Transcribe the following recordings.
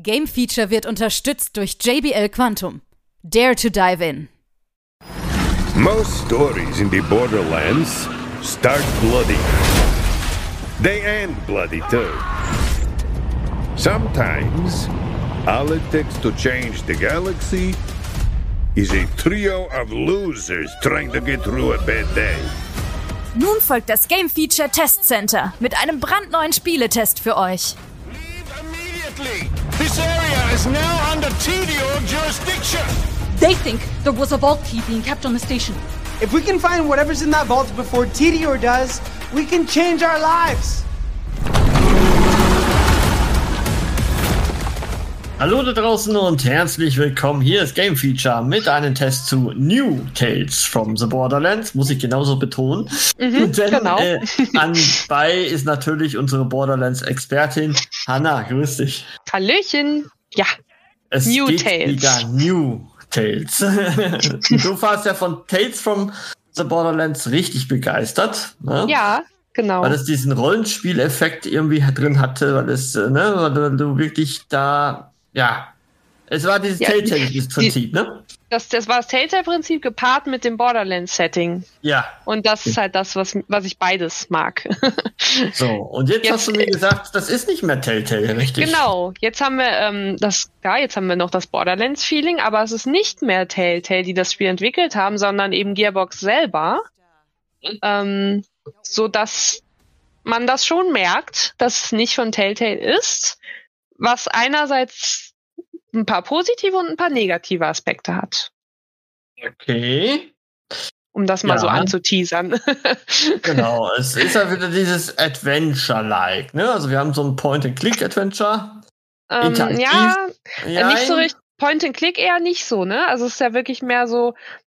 Game Feature wird unterstützt durch JBL Quantum. Dare to dive in. Most stories in the Borderlands start bloody. They end bloody too. Sometimes, all it takes to change the galaxy is a trio of losers trying to get through a bad day. Nun folgt das Game Feature Test Center mit einem brandneuen Spieletest für euch. Leave immediately! Area is now under TDO jurisdiction! They think there was a vault key being kept on the station. If we can find whatever's in that vault before Tedior does, we can change our lives. Hallo da draußen und herzlich willkommen. Hier ist Game Feature mit einem Test zu New Tales from the Borderlands, muss ich genauso betonen. Mhm, Denn genau. äh, anbei ist natürlich unsere Borderlands-Expertin Hanna. Grüß dich. Hallöchen. Ja, Es New geht Tales. wieder New Tales. du warst ja von Tales from the Borderlands richtig begeistert. Ne? ja, genau. Weil es diesen Rollenspieleffekt irgendwie drin hatte, weil es, ne, weil du wirklich da, ja, es war dieses Ja, Telltale-Prinzip, ne? Das, das war das Telltale-Prinzip gepaart mit dem Borderlands-Setting. Ja. Und das ist halt das, was, was ich beides mag. So, und jetzt, Jetzt- hast du mir gesagt, das ist nicht mehr Telltale, richtig? genau. Jetzt haben wir ähm, das, ja, jetzt haben wir noch das Borderlands-Feeling, aber es ist nicht mehr Telltale, die das Spiel entwickelt haben, sondern eben Gearbox selber. Ähm, so dass man das schon merkt, dass es nicht von Telltale ist, was einerseits ein paar positive und ein paar negative Aspekte hat. Okay. um das mal Ja. so anzuteasern. Genau, es ist ja wieder dieses Adventure-like, ne? Also wir haben so ein Point-and-Click-Adventure. ähm, Interaktiv. ja, äh, nicht so richtig. Point and Click eher nicht so, ne? Also es ist ja wirklich mehr so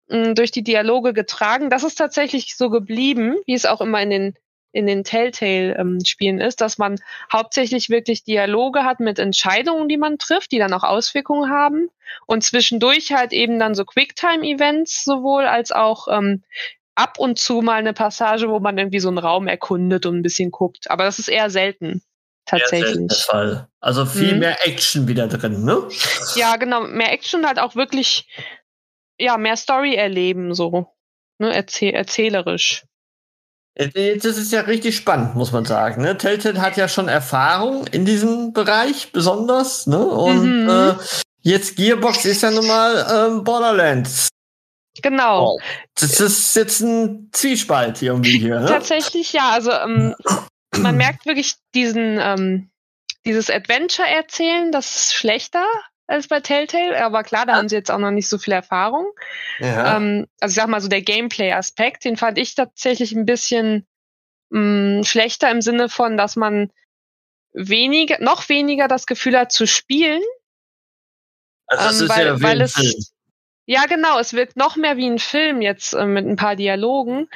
mh, durch die Dialoge getragen. Das ist tatsächlich so geblieben, wie es auch immer in den in den Telltale-Spielen ist, dass man hauptsächlich wirklich Dialoge hat mit Entscheidungen, die man trifft, die dann auch Auswirkungen haben und zwischendurch halt eben dann so Quicktime-Events sowohl als auch ähm, ab und zu mal eine Passage, wo man irgendwie so einen Raum erkundet und ein bisschen guckt. Aber das ist eher selten. Tatsächlich. Fall. Also viel Mhm. mehr Action wieder drin, ne? Ja, genau. Mehr Action halt auch wirklich, ja, mehr Story erleben, so. Ne, erzäh erzählerisch. Jetzt ist es ja richtig spannend, muss man sagen. Ne? Telltale hat ja schon Erfahrung in diesem Bereich, besonders. Ne? Und Mhm. äh, jetzt Gearbox ist ja nun mal ähm, Borderlands. Genau. Oh. Das ist jetzt ein Zwiespalt irgendwie hier. Ne? Tatsächlich, ja. Also ähm, man merkt wirklich diesen, ähm, dieses Adventure-Erzählen, das ist schlechter als bei Telltale, aber klar, da haben sie jetzt auch noch nicht so viel Erfahrung. Ja. Ähm, also ich sag mal so der Gameplay-Aspekt, den fand ich tatsächlich ein bisschen mh, schlechter im Sinne von, dass man weniger, noch weniger das Gefühl hat zu spielen, also das ähm, ist weil, ja wie weil ein es Film. ja genau, es wirkt noch mehr wie ein Film jetzt äh, mit ein paar Dialogen.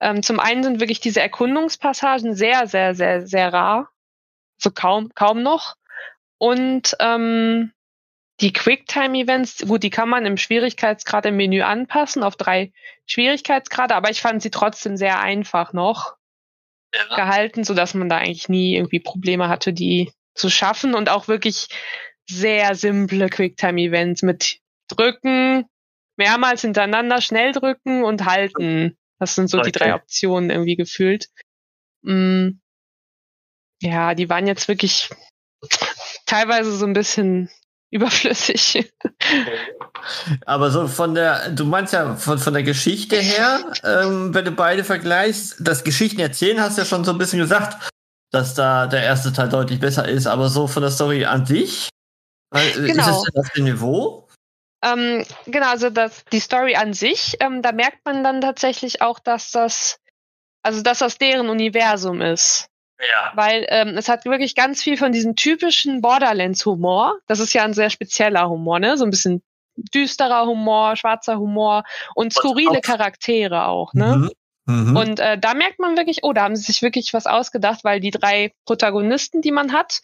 Ähm, zum einen sind wirklich diese Erkundungspassagen sehr, sehr, sehr, sehr rar, so kaum, kaum noch. Und ähm, die Quicktime-Events, gut, die kann man im Schwierigkeitsgrad im Menü anpassen auf drei Schwierigkeitsgrade, aber ich fand sie trotzdem sehr einfach noch gehalten, so dass man da eigentlich nie irgendwie Probleme hatte, die zu schaffen und auch wirklich sehr simple Quicktime-Events mit drücken, mehrmals hintereinander schnell drücken und halten. Das sind so die Okay. drei Optionen irgendwie gefühlt. Mm. Ja, die waren jetzt wirklich teilweise so ein bisschen überflüssig. Aber so von der, du meinst ja von, von der Geschichte her, ähm, wenn du beide vergleichst, das Geschichten erzählen hast du ja schon so ein bisschen gesagt, dass da der erste Teil deutlich besser ist, aber so von der Story an sich, äh, ist Genau. es denn auf dem Niveau? Ähm, genau, also das, die Story an sich, ähm, da merkt man dann tatsächlich auch, dass das, also dass das deren Universum ist. Ja. Weil ähm, es hat wirklich ganz viel von diesem typischen Borderlands-Humor. Das ist ja ein sehr spezieller Humor, ne? So ein bisschen düsterer Humor, schwarzer Humor und skurrile auch- Charaktere auch, ne? Mhm. Mhm. Und äh, da merkt man wirklich, oh, da haben sie sich wirklich was ausgedacht, weil die drei Protagonisten, die man hat,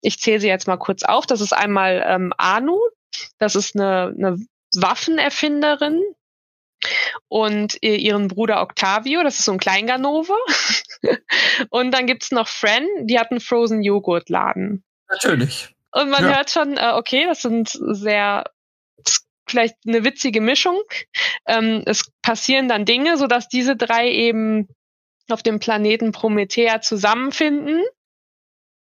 ich zähle sie jetzt mal kurz auf, das ist einmal ähm, Anu, das ist eine, eine Waffenerfinderin und ihr- ihren Bruder Octavio, das ist so ein Kleinganove. und dann gibt's noch Fran, die hat einen Frozen Joghurt Laden. Natürlich. Und man Ja. hört schon, äh, okay, das sind sehr vielleicht eine witzige Mischung. Ähm, es passieren dann Dinge, sodass diese drei eben auf dem Planeten Promethea zusammenfinden.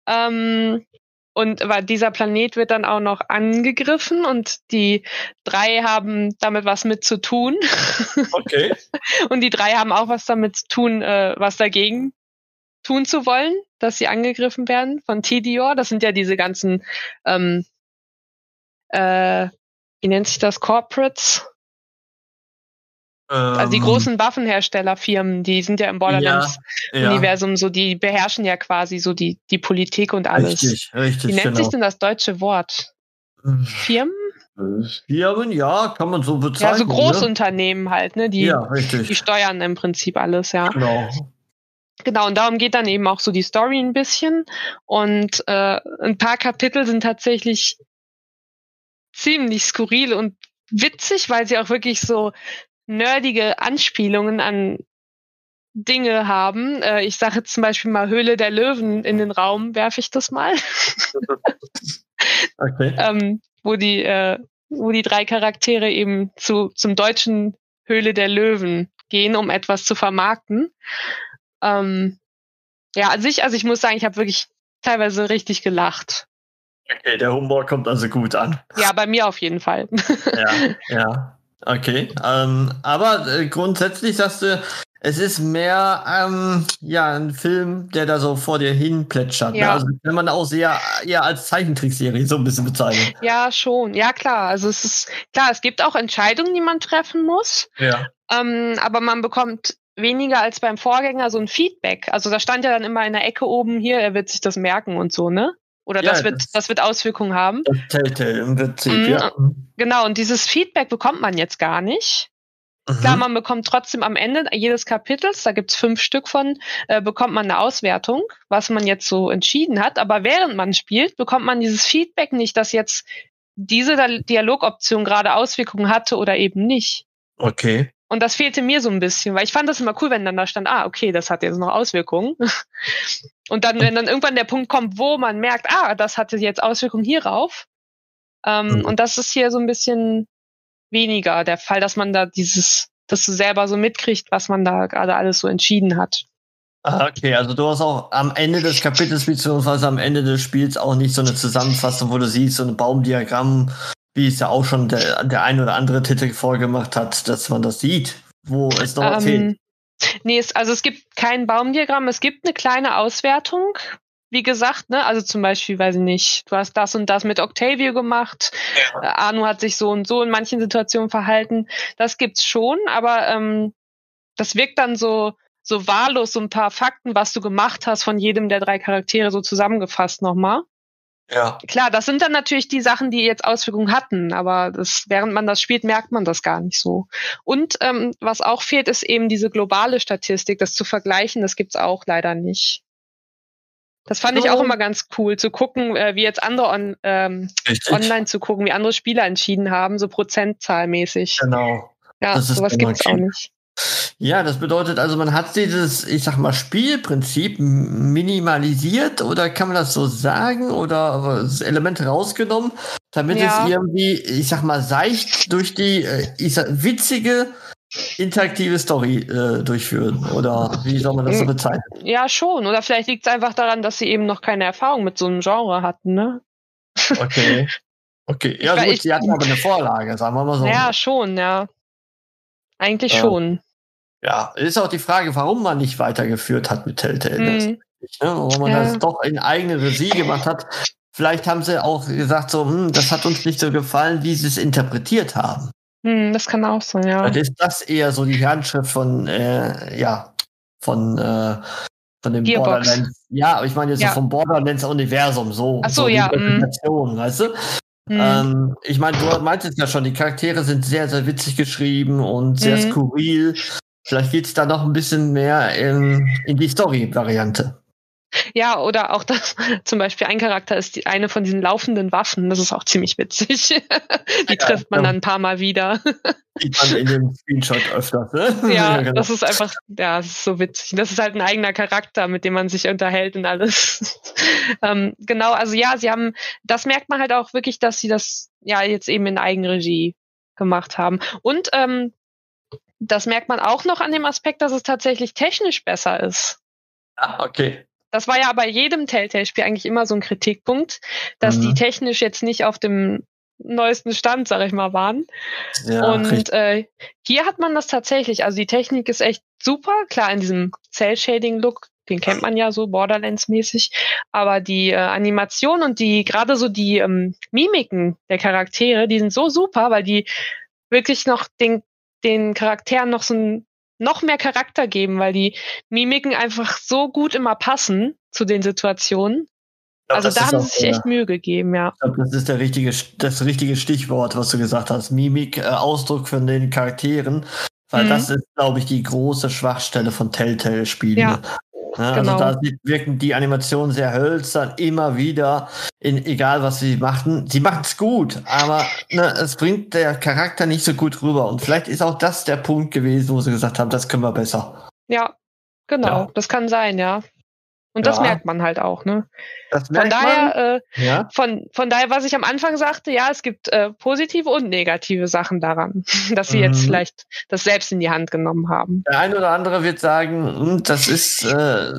Ähm, und weil dieser Planet wird dann auch noch angegriffen und die drei haben damit was mit zu tun. Okay. Und die drei haben auch was damit zu tun, äh, was dagegen tun zu wollen, dass sie angegriffen werden von Tidior. Das sind ja diese ganzen, ähm, äh, wie nennt sich das, Corporates? Also die Ähm, großen Waffenherstellerfirmen, die sind ja im Borderlands-Universum ja, so, die beherrschen ja quasi so die, die Politik und alles. Richtig, richtig, Wie nennt genau. sich denn das deutsche Wort? Firmen? Firmen, ja, kann man so bezeichnen. Ja, so Ne? Großunternehmen halt, ne? Die, Ja, richtig. die steuern im Prinzip alles, ja. Genau. Genau, und darum geht dann eben auch so die Story ein bisschen. Und äh, ein paar Kapitel sind tatsächlich ziemlich skurril und witzig, weil sie auch wirklich so nerdige Anspielungen an Dinge haben. Äh, ich sage jetzt zum Beispiel mal Höhle der Löwen in den Raum, werfe ich das mal. Okay. ähm, wo die, äh, wo die drei Charaktere eben zu, zum deutschen Höhle der Löwen gehen, um etwas zu vermarkten. Ähm, ja, an sich, also ich muss sagen, ich habe wirklich teilweise richtig gelacht. okay, der Humor kommt also gut an. Ja, bei mir auf jeden Fall. Ja, ja. Okay. Ähm, aber äh, grundsätzlich sagst du, es ist mehr ähm, ja ein Film, der da so vor dir hin plätschert. Ne? Ja. Also wenn man auch sehr eher als Zeichentrickserie so ein bisschen bezeichnen. ja, schon. Ja, klar. Also es ist klar, es gibt auch Entscheidungen, die man treffen muss. Ja. Ähm, aber man bekommt weniger als beim Vorgänger so ein Feedback. Also da stand ja dann immer in der Ecke oben hier, er wird sich das merken und so, ne? Oder Ja, das wird, das- wird Auswirkungen haben. Das Telltale im Prinzip, Mhm. ja. Genau, und dieses Feedback bekommt man jetzt gar nicht. Klar, Mhm. man bekommt trotzdem am Ende jedes Kapitels, da gibt's fünf Stück von, äh, bekommt man eine Auswertung, was man jetzt so entschieden hat. Aber während man spielt, bekommt man dieses Feedback nicht, dass jetzt diese Dia- Dialogoption gerade Auswirkungen hatte oder eben nicht. Okay. Und das fehlte mir so ein bisschen, weil ich fand das immer cool, wenn dann da stand, ah, okay, das hat jetzt noch Auswirkungen. Und dann, wenn dann irgendwann der Punkt kommt, wo man merkt, ah, das hatte jetzt Auswirkungen hierauf. Ähm, Mhm. Und das ist hier so ein bisschen weniger der Fall, dass man da dieses, dass du selber so mitkriegt, was man da gerade alles so entschieden hat. Ah, Okay, also du hast auch am Ende des Kapitels beziehungsweise am Ende des Spiels auch nicht so eine Zusammenfassung, wo du siehst, so ein Baumdiagramm, wie es ja auch schon der, der ein oder andere Titel vorgemacht hat, dass man das sieht, wo es noch fehlt. Ähm, nee, es, also es gibt kein Baumdiagramm, es gibt eine kleine Auswertung. Wie gesagt, ne, also zum Beispiel, weiß ich nicht, du hast das und das mit Octavio gemacht, äh, Anu hat sich so und so in manchen Situationen verhalten. Das gibt's schon, aber ähm, das wirkt dann so so wahllos, so ein paar Fakten, was du gemacht hast von jedem der drei Charaktere so zusammengefasst nochmal. Ja. Klar, das sind dann natürlich die Sachen, die jetzt Auswirkungen hatten, aber das, während man das spielt, merkt man das gar nicht so. Und ähm, was auch fehlt, ist eben diese globale Statistik, das zu vergleichen, das gibt's auch leider nicht. Das fand ich auch Oh. immer ganz cool, zu gucken, äh, wie jetzt andere on, ähm, Richtig. online zu gucken, wie andere Spieler entschieden haben, so prozentzahlmäßig. Genau. Ja, sowas immer gibt's auch nicht. Ja, das bedeutet also, man hat dieses, ich sag mal, Spielprinzip minimalisiert oder kann man das so sagen oder das Element rausgenommen, damit Ja. es irgendwie, ich sag mal, seicht durch die, äh, ich sag, witzige, interaktive Story äh, durchführen oder wie soll man das so bezeichnen? Ja, schon. Oder vielleicht liegt es einfach daran, dass sie eben noch keine Erfahrung mit so einem Genre hatten, ne? Okay. Okay, ja Ich- gut, ich- sie hatten aber eine Vorlage, sagen wir mal so. Ja, schon, ja. Eigentlich Ja. schon. Ja, ist auch die Frage, warum man nicht weitergeführt hat mit Telltale. Hm. nicht, ne? Warum man Ja. das doch in eigene Regie gemacht hat. Vielleicht haben sie auch gesagt, so, hm, das hat uns nicht so gefallen, wie sie es interpretiert haben. Hm, das kann auch sein, ja. Vielleicht ist das eher so die Handschrift von, äh, ja, von, äh, von dem Gearbox. Borderlands. Ja, aber ich meine jetzt Ja. so vom Borderlands-Universum, so. Ach so, die ja, hm. Weißt du? Hm. Ähm, ich meine, du meintest ja schon, die Charaktere sind sehr, sehr witzig geschrieben und sehr Mhm. skurril. Vielleicht geht's da noch ein bisschen mehr in, in die Story-Variante. Ja, oder auch das, zum Beispiel ein Charakter ist die, eine von diesen laufenden Waffen. Das ist auch ziemlich witzig. die ja, trifft man ja. dann ein paar Mal wieder. Sieht man in dem Screenshot öfters, ne? Ja, genau. das ist einfach, ja, das ist so witzig. Das ist halt ein eigener Charakter, mit dem man sich unterhält und alles. ähm, genau, also ja, sie haben, das merkt man halt auch wirklich, dass sie das ja jetzt eben in Eigenregie gemacht haben. Und ähm, das merkt man auch noch an dem Aspekt, dass es tatsächlich technisch besser ist. Ah, okay. Das war ja bei jedem Telltale-Spiel eigentlich immer so ein Kritikpunkt, dass mhm. die technisch jetzt nicht auf dem neuesten Stand, sag ich mal, waren. Ja, und äh, hier hat man das tatsächlich. Also die Technik ist echt super. Klar, in diesem Cell-Shading-Look, den kennt man ja so Borderlands-mäßig. Aber die äh, Animation und die, gerade so die ähm, Mimiken der Charaktere, die sind so super, weil die wirklich noch den, den Charakteren noch so ein noch mehr Charakter geben, weil die Mimiken einfach so gut immer passen zu den Situationen. Glaub, also da haben sie sich echt Mühe gegeben, ja. Ich glaube, das ist der richtige, das richtige Stichwort, was du gesagt hast. Mimik, äh, Ausdruck von den Charakteren. Weil mhm. das ist, glaube ich, die große Schwachstelle von Telltale-Spielen. Ja. Ja, also genau. Also da wirken die Animationen sehr hölzern, immer wieder, in, egal was sie machen. Sie machen es gut, aber ne, es bringt der Charakter nicht so gut rüber. Und vielleicht ist auch das der Punkt gewesen, wo sie gesagt haben, das können wir besser. Ja, genau, ja. das kann sein, ja. Und das ja. merkt man halt auch, ne? Das merkt von daher, äh, ja. von, von daher, was ich am Anfang sagte, ja, es gibt äh, positive und negative Sachen daran, dass sie mhm. jetzt vielleicht das selbst in die Hand genommen haben. Der eine oder andere wird sagen, hm, das ist äh,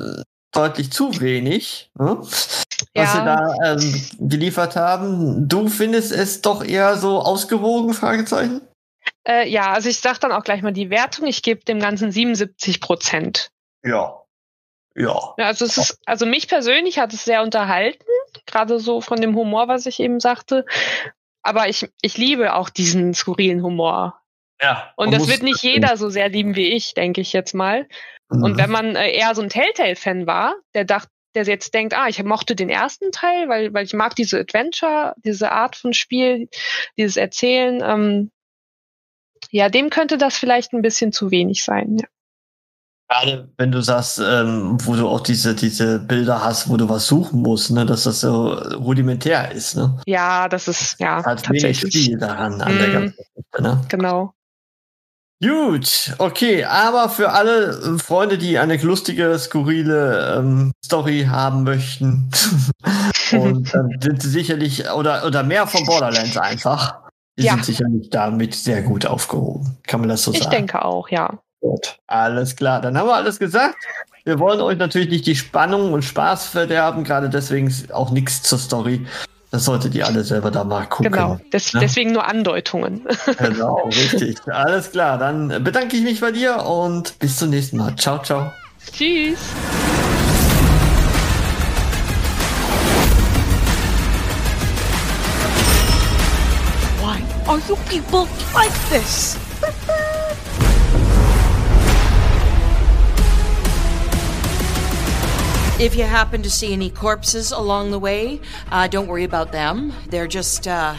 deutlich zu wenig, ne? was ja. sie da ähm, geliefert haben. Du findest es doch eher so ausgewogen, Fragezeichen? Äh, ja, also ich sag dann auch gleich mal die Wertung. Ich gebe dem Ganzen 77 Prozent. Ja, ja. ja. Also es ist, also mich persönlich hat es sehr unterhalten, gerade so von dem Humor, was ich eben sagte. Aber ich, ich liebe auch diesen skurrilen Humor. Ja. Und das wird nicht jeder so sehr lieben wie ich, denke ich jetzt mal. Mhm. Und wenn man äh, eher so ein Telltale-Fan war, der dachte, der jetzt denkt, ah, ich mochte den ersten Teil, weil, weil ich mag diese Adventure, diese Art von Spiel, dieses Erzählen, ähm, ja, dem könnte das vielleicht ein bisschen zu wenig sein, ja. Gerade wenn du sagst, ähm, wo du auch diese, diese Bilder hast, wo du was suchen musst, ne, dass das so rudimentär ist. Ne? Ja, das ist ja Hat wenig Stil daran an mm, der mhm. ganzen Geschichte. Ne? Genau. Gut, okay, aber für alle äh, Freunde, die eine lustige, skurrile ähm, Story haben möchten, und dann sind sie sicherlich, oder, oder mehr von Borderlands einfach, die ja. sind sicherlich damit sehr gut aufgehoben. Kann man das so ich sagen? Ich denke auch, ja. Gut, alles klar. Dann haben wir alles gesagt. Wir wollen euch natürlich nicht die Spannung und Spaß verderben, gerade deswegen auch nichts zur Story. Das solltet ihr alle selber da mal gucken. Genau, Des ne? deswegen nur Andeutungen. Genau, richtig. Alles klar, dann bedanke ich mich bei dir und bis zum nächsten Mal. Ciao, ciao. Tschüss. Why are you people like this? If you happen to see any corpses along the way, uh, don't worry about them. They're just, uh,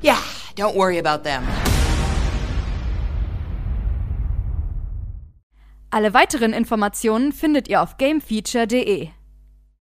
yeah, don't worry about them. Alle weiteren Informationen findet ihr auf gamefeature.de.